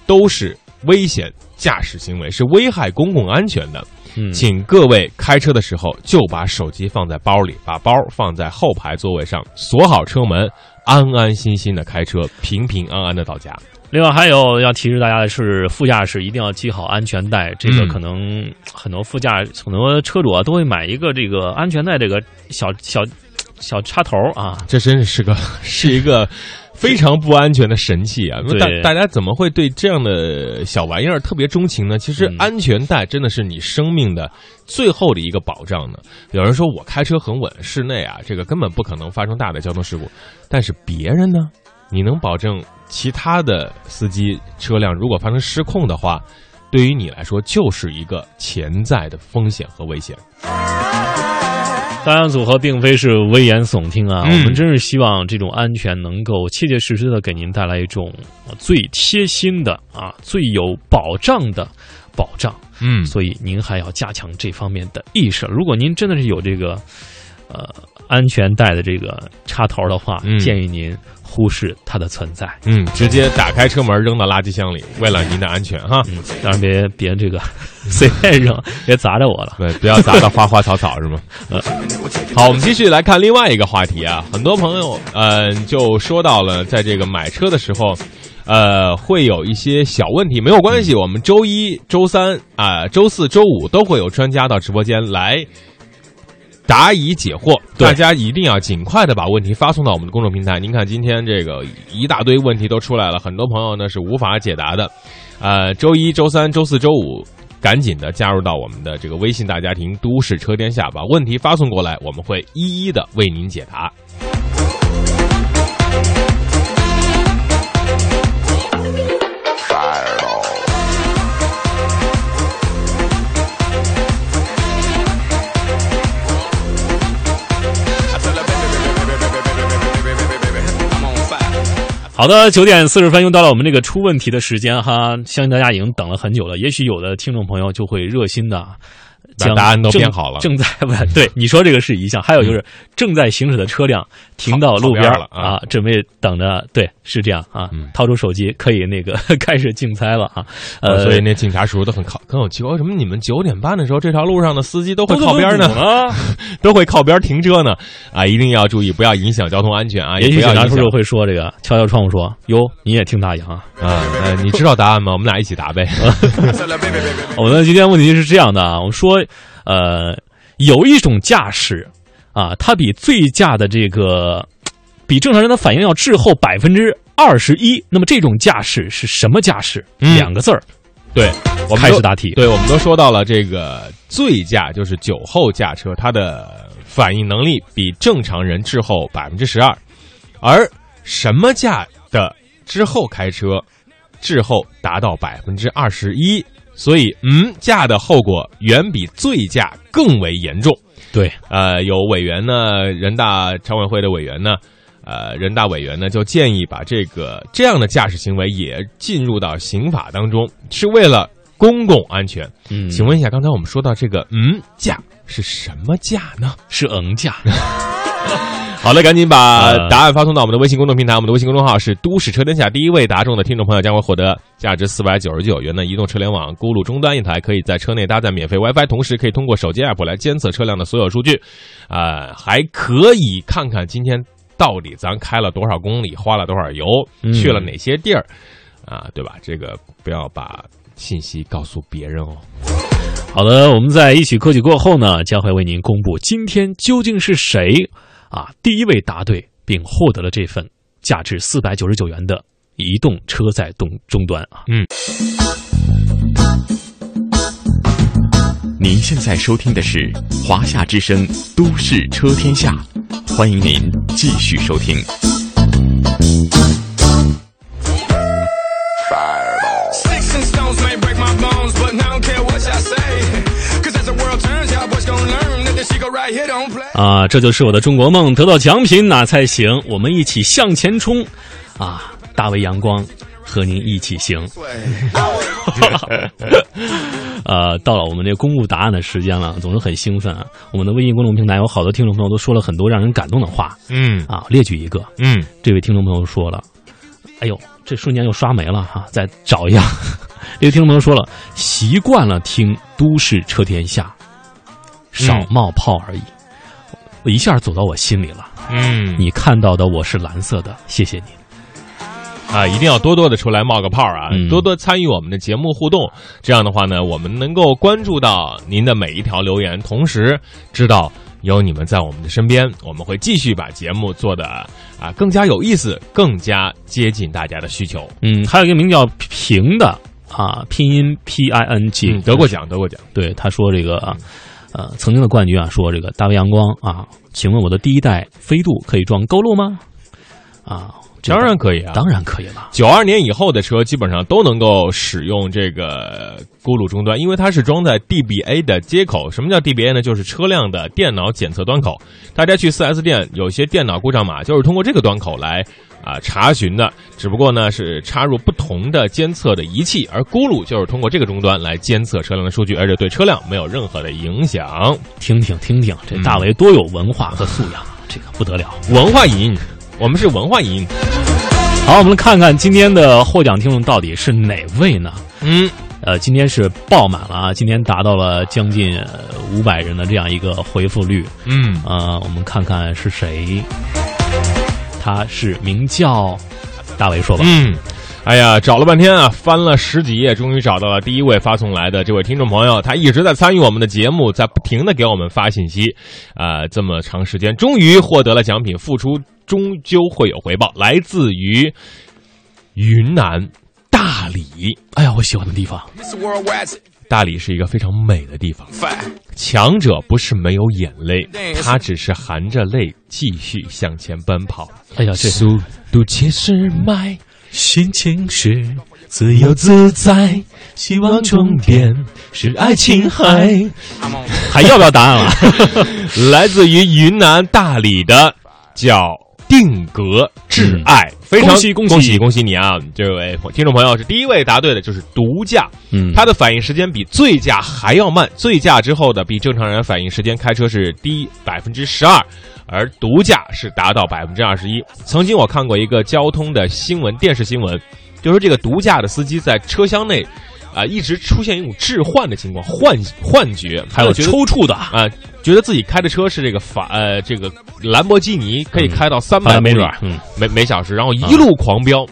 都是危险驾驶行为，是危害公共安全的。嗯请各位开车的时候就把手机放在包里，把包放在后排座位上，锁好车门，安安心心的开车，平平安安的到家。另外还有要提示大家的是，副驾驶一定要系好安全带。这个嗯可能很多副驾、很多车主啊都会买一个这个安全带这个小小小插头啊。这真是个 是一个非常不安全的神器啊！对大大家怎么会对这样的小玩意儿特别钟情呢？其实嗯安全带真的是你生命的最后的一个保障呢。有人说我开车很稳，室内啊这个根本不可能发生大的交通事故，但是别人呢？你能保证其他的司机车辆如果发生失控的话，对于你来说就是一个潜在的风险和危险。当然，组合并非是危言耸听啊，嗯我们真是希望这种安全能够切切实实的给您带来一种呃最贴心的啊、最有保障的保障。嗯所以您还要加强这方面的意识。如果您真的是有这个呃安全带的这个插头的话，嗯建议您忽视它的存在。嗯，直接打开车门扔到垃圾箱里，为了您的安全哈。嗯，当然别别这个 随便扔，别砸着我了。对，不要砸到花花草草是吗？呃，好，我们继续来看另外一个话题啊。很多朋友，嗯、就说到了在这个买车的时候，呃，会有一些小问题，没有关系，我们周一周三啊、周四周五都会有专家到直播间来答疑解惑，大家一定要尽快的把问题发送到我们的公众平台。您看今天这个一大堆问题都出来了，很多朋友呢是无法解答的。呃，周一周三周四周五。赶紧的加入到我们的这个微信大家庭“都市车天下”，把问题发送过来，我们会一一的为您解答。好的，九点四十分又到了我们这个出问题的时间哈，相信大家已经等了很久了。也许有的听众朋友就会热心的答案都正编好了正在不对，你说这个是一项，还有就是正在行驶的车辆停到路边了啊啊，准备等着，对，是这样啊，嗯掏出手机可以那个 开始竞猜了啊，呃，所以那警察叔叔都很靠，很有奇怪，为什么你们九点半的时候这条路上的司机都会靠边呢？呢？都会靠边停车呢？啊，一定要注意，不要影响交通安全啊！也许警察叔叔会说这个，敲敲窗户说：“哟，你也听大洋啊。”啊，呃，你知道答案吗？我们俩一起答呗。我们今天问题是这样的啊，我们说，呃，有一种驾驶啊，它比醉驾的这个 比正常人的反应要滞后百分之二十一。那么这种驾驶是什么驾驶？嗯两个字儿，对，我们开始答题。对，我们都说到了这个醉驾，就是酒后驾车，它的反应能力比正常人滞后百分之十二，而什么驾的之后开车滞后达到百分之二十一，所以嗯，驾的后果远比醉驾更为严重。对，呃，有委员呢，人大常委会的委员呢，呃，人大委员呢就建议把这个这样的驾驶行为也进入到刑法当中，是为了公共安全。嗯，请问一下，刚才我们说到这个嗯驾是什么驾呢？是嗯驾。好的，赶紧把呃答案发送到我们的微信公众平台，我们的微信公众号是“都市车天下”。第一位答中的听众朋友将会获得价值四百九十九元的移动车联网咕噜终端一台，可以在车内搭载免费 WiFi，同时可以通过手机 app 来监测车辆的所有数据，啊、还可以看看今天到底咱开了多少公里，花了多少油，嗯去了哪些地儿，啊，对吧？这个不要把信息告诉别人哦。好的，我们在一起歌曲过后呢，将会为您公布今天究竟是谁啊第一位答对并获得了这份价值四百九十九元的移动车载终终端啊。嗯您现在收听的是华夏之声《都市车天下》，欢迎您继续收听。啊，这就是我的中国梦，得到奖品哪才行？我们一起向前冲！啊，大为阳光和您一起行。呃，到了我们这公布答案的时间了，总是很兴奋啊。我们的微信公众平台有好多听众朋友都说了很多让人感动的话嗯啊，列举一个，嗯，这位听众朋友说了，哎呦，这瞬间又刷没了哈、再找一下。这位听众朋友说了，习惯了听都市车天下，少冒泡而已。我一下走到我心里了。嗯，你看到的我是蓝色的，谢谢你。啊，一定要多多的出来冒个泡啊，嗯多多参与我们的节目互动。这样的话呢，我们能够关注到您的每一条留言，同时知道有你们在我们的身边，我们会继续把节目做的啊更加有意思，更加接近大家的需求。嗯，还有一个名叫平的啊，拼音 P I N G，、嗯，得过奖，得过奖。对，他说这个啊，呃，曾经的冠军啊，说这个大卫阳光啊，请问我的第一代飞度可以装勾路吗？啊，当然可以啊，当然可以了。九二年以后的车基本上都能够使用这个咕噜终端，因为它是装在 DBA 的接口。什么叫 DBA 呢？就是车辆的电脑检测端口。大家去 4S 店，有些电脑故障码就是通过这个端口来啊、查询的，只不过呢是插入不同的监测的仪器，而咕噜就是通过这个终端来监测车辆的数据，而且对车辆没有任何的影响。听听听听，这大为多有文化和素养，这个不得了。文化音，我们是文化音。好，我们看看今天的获奖听众到底是哪位呢？嗯，呃，今天是爆满了啊！今天达到了将近五百人的这样一个回复率。嗯，呃，我们看看是谁。他是名叫大伟说吧。嗯，哎呀，找了半天啊，翻了十几页，终于找到了第一位发送来的这位听众朋友。他一直在参与我们的节目，在不停的给我们发信息，啊、这么长时间，终于获得了奖品，付出终究会有回报，来自于云南大理。哎呀，我喜欢的地方。大理是一个非常美的地方，强者不是没有眼泪，他只是含着泪继续向前奔跑。哎呀，这速度七十迈。心情是自由自在，希望终点是爱琴海。还要不要答案了？来自于云南大理的叫定格挚爱，非常恭喜恭喜恭喜恭喜你啊！这位听众朋友是第一位答对的，就是毒驾，嗯它的反应时间比醉驾还要慢，醉驾之后的比正常人反应时间开车是低百分之十二。而毒驾是达到百分之二十一。曾经我看过一个交通的新闻，电视新闻，就说这个毒驾的司机在车厢内，啊、一直出现一种置换的情况，幻幻觉，还有抽搐的啊、觉得自己开的车是这个法呃这个兰博基尼，可以开到三百公里每每小时，然后一路狂飙，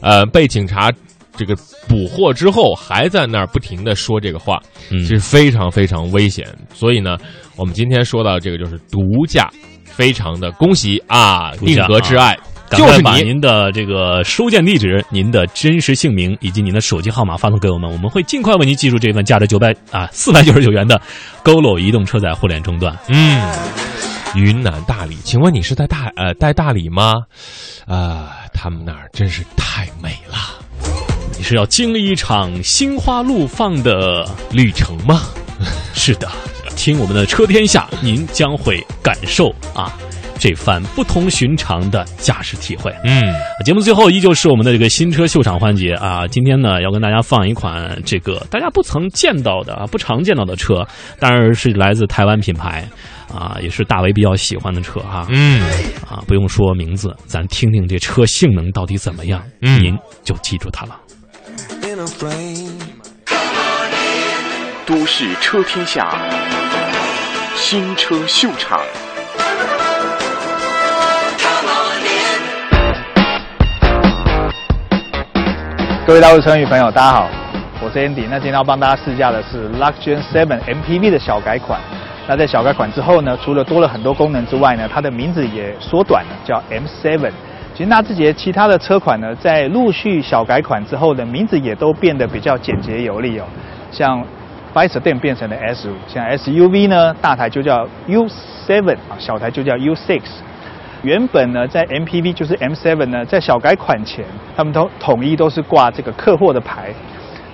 呃，被警察这个捕获之后，还在那儿不停的说这个话，嗯其实非常非常危险。所以呢，我们今天说到这个就是毒驾，非常的恭喜啊，定格挚爱。赶就是把您的这个收件地址、您的真实姓名以及您的手机号码发送给我们，我们会尽快为您寄出这份价值九百啊四百九十九元的 GoLo 移动车载互联终端。嗯，云南大理，请问你是在大呃在大理吗？啊、他们那儿真是太美了，你是要经历一场心花怒放的旅程吗？是的，听我们的车天下，您将会感受啊这番不同寻常的驾驶体会。嗯，节目最后依旧是我们的这个新车秀场环节啊！今天呢，要跟大家放一款这个大家不曾见到的、啊、不常见到的车，当然是来自台湾品牌啊，也是大为比较喜欢的车哈、嗯，啊，不用说名字，咱听听这车性能到底怎么样，嗯您就记住它了。In a flame. 都市车天下，新车秀场。各位大陆车迷朋友，大家好，我是 Andy。那今天要帮大家试驾的是 Luxgen 7 MPV 的小改款。那在小改款之后呢，除了多了很多功能之外呢，它的名字也缩短了，叫 M7。其实纳智捷其他的车款呢，在陆续小改款之后呢，名字也都变得比较简洁有力哦。像 f i s e d 变成了 S 五，像 SUV 呢，大台就叫 U7 啊，小台就叫 U6。原本呢，在 MPV 就是 M7 呢，在小改款前，他们都统一都是挂这个客货的牌。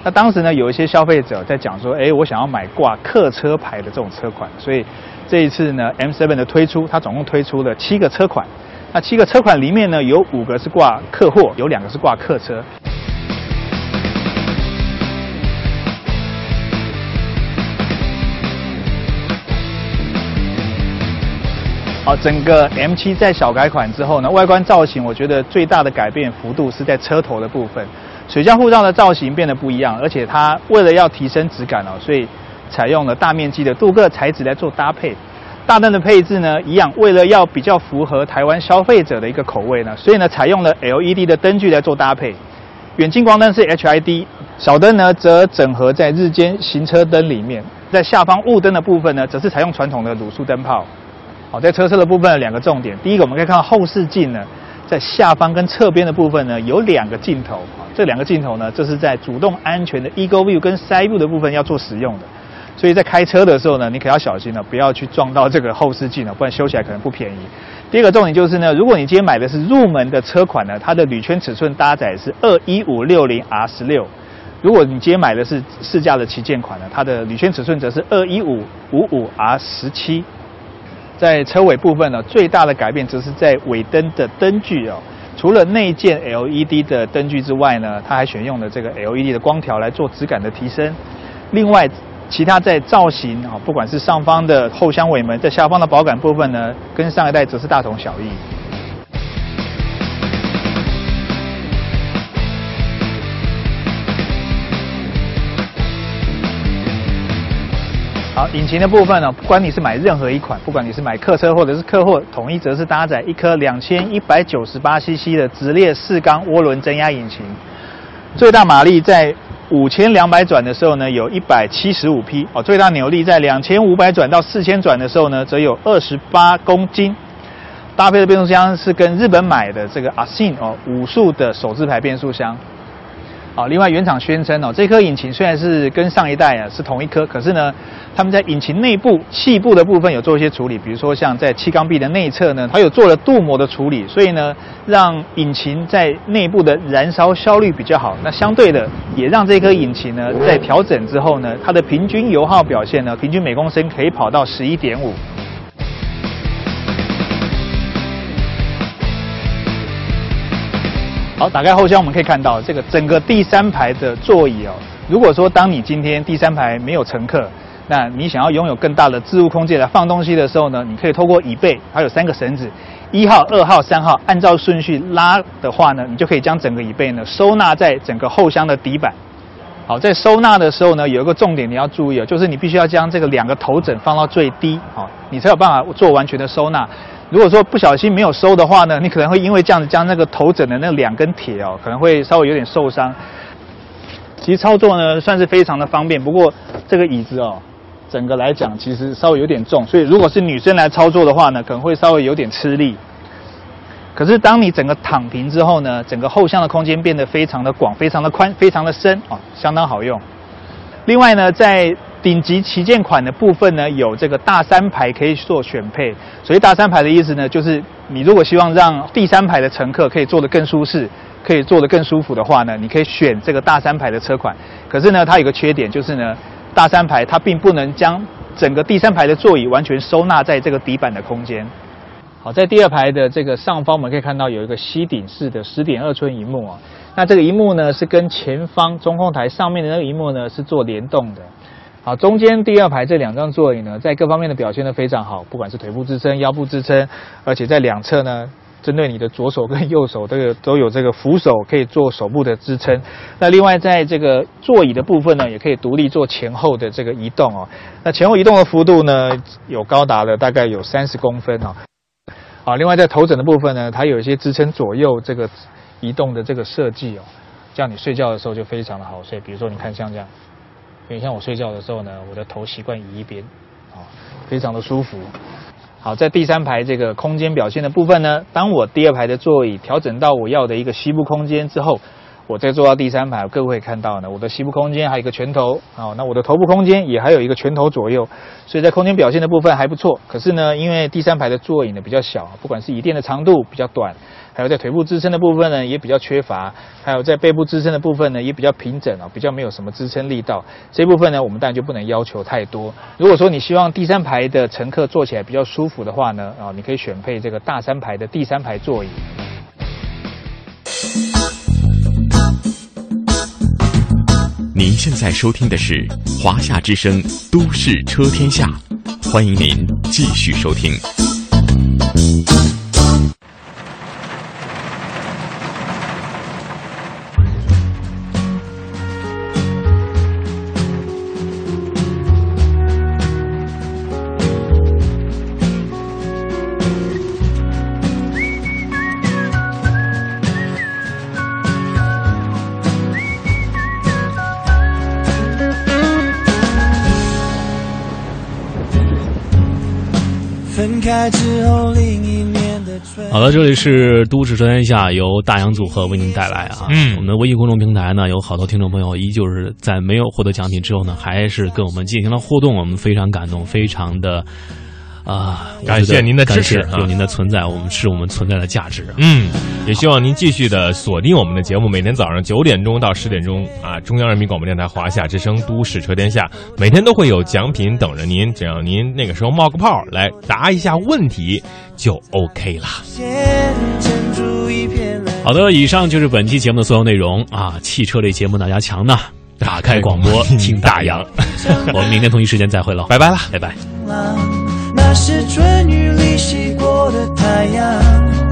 那当时呢，有一些消费者在讲说，哎，我想要买挂客车牌的这种车款，所以这一次呢，M7 的推出，它总共推出了七个车款。那七个车款里面呢，有五个是挂客货，有两个是挂客车。好，整个 M7 在小改款之后呢，外观造型我觉得最大的改变幅度是在车头的部分，水箱护罩的造型变得不一样，而且它为了要提升质感哦，所以采用了大面积的镀铬材质来做搭配。大灯的配置呢，一样，为了要比较符合台湾消费者的一个口味呢，所以呢，采用了 LED 的灯具来做搭配。远近光灯是 HID，小灯呢则整合在日间行车灯里面，在下方雾灯的部分呢，则是采用传统的卤素灯泡。好，在车侧的部分有两个重点，第一个我们可以看到后视镜呢，在下方跟侧边的部分呢有两个镜头，啊，这两个镜头呢，这是在主动安全的 Ego View 跟 Side View 的部分要做使用的，所以在开车的时候呢，你可要小心了，不要去撞到这个后视镜了，不然修起来可能不便宜。第二个重点就是呢，如果你今天买的是入门的车款呢，它的铝圈尺寸搭载是二一五六零 R 十六，如果你今天买的是试驾的旗舰款呢，它的铝圈尺寸则是二一五五五 R 十七。在车尾部分呢，最大的改变则是在尾灯的灯具哦。除了内建 LED 的灯具之外呢，它还选用了这个 LED 的光条来做质感的提升。另外，其他在造型啊，不管是上方的后箱尾门，在下方的保感部分呢，跟上一代则是大同小异。好，引擎的部分呢，不管你是买任何一款，不管你是买客车或者是客货，统一则是搭载一颗两千一百九十八 CC 的直列四缸涡轮增压引擎，最大马力在五千两百转的时候呢，有一百七十五匹哦，最大扭力在两千五百转到四千转的时候呢，则有二十八公斤。搭配的变速箱是跟日本买的这个阿信哦五速的手自排变速箱。好，另外原厂宣称哦，这颗引擎虽然是跟上一代啊是同一颗，可是呢，他们在引擎内部气部的部分有做一些处理，比如说像在气缸壁的内侧呢，它有做了镀膜的处理，所以呢，让引擎在内部的燃烧效率比较好。那相对的，也让这颗引擎呢在调整之后呢，它的平均油耗表现呢，平均每公升可以跑到十一点五。好，打开后箱，我们可以看到这个整个第三排的座椅哦。如果说当你今天第三排没有乘客，那你想要拥有更大的置物空间来放东西的时候呢，你可以透过椅背，它有三个绳子，一号、二号、三号，按照顺序拉的话呢，你就可以将整个椅背呢收纳在整个后箱的底板。好，在收纳的时候呢，有一个重点你要注意哦，就是你必须要将这个两个头枕放到最低，好，你才有办法做完全的收纳。如果说不小心没有收的话呢，你可能会因为这样子将那个头枕的那两根铁哦，可能会稍微有点受伤。其实操作呢算是非常的方便，不过这个椅子哦，整个来讲其实稍微有点重，所以如果是女生来操作的话呢，可能会稍微有点吃力。可是当你整个躺平之后呢，整个后箱的空间变得非常的广、非常的宽、非常的深啊，相当好用。另外呢，在顶级旗舰款的部分呢，有这个大三排可以做选配。所以大三排的意思呢，就是你如果希望让第三排的乘客可以坐得更舒适，可以坐得更舒服的话呢，你可以选这个大三排的车款。可是呢，它有个缺点就是呢，大三排它并不能将整个第三排的座椅完全收纳在这个底板的空间。好，在第二排的这个上方，我们可以看到有一个吸顶式的十点二寸荧幕啊。那这个荧幕呢，是跟前方中控台上面的那个荧幕呢是做联动的。好，中间第二排这两张座椅呢，在各方面的表现都非常好，不管是腿部支撑、腰部支撑，而且在两侧呢，针对你的左手跟右手，这个都有这个扶手可以做手部的支撑。那另外在这个座椅的部分呢，也可以独立做前后的这个移动哦。那前后移动的幅度呢，有高达了大概有三十公分哦。好，另外在头枕的部分呢，它有一些支撑左右这个移动的这个设计哦，这样你睡觉的时候就非常的好睡。比如说你看像这样。因为像我睡觉的时候呢，我的头习惯移一边，啊，非常的舒服。好，在第三排这个空间表现的部分呢，当我第二排的座椅调整到我要的一个膝部空间之后，我再坐到第三排，各位会看到呢，我的膝部空间还有一个拳头啊，那我的头部空间也还有一个拳头左右，所以在空间表现的部分还不错。可是呢，因为第三排的座椅呢比较小，不管是椅垫的长度比较短，还有在腿部支撑的部分呢也比较缺乏，还有在背部支撑的部分呢也比较平整啊，比较没有什么支撑力道。这部分呢，我们当然就不能要求太多。如果说你希望第三排的乘客坐起来比较舒服的话呢，啊，你可以选配这个大三排的第三排座椅。您现在收听的是《华夏之声·都市车天下》，欢迎您继续收听。开之后，另一面的春。好了，这里是都市说天下，由大洋组合为您带来啊。嗯我们的微信公众平台呢，有好多听众朋友依旧是在没有获得奖品之后呢，还是跟我们进行了互动，我们非常感动，非常的啊、感谢您的支持有您的存在，我们是我们存在的价值啊。嗯，也希望您继续的锁定我们的节目，每天早上九点钟到十点钟啊，中央人民广播电台华夏之声《都市车天下》，每天都会有奖品等着您，只要您那个时候冒个泡来答一下问题就 OK 啦。珍珠一片蓝。好的，以上就是本期节目的所有内容啊。汽车类节目哪家强呢？打开广播听 大洋。我们明天同一时间再会喽，拜拜啦，拜拜。是春雨里洗过的太阳。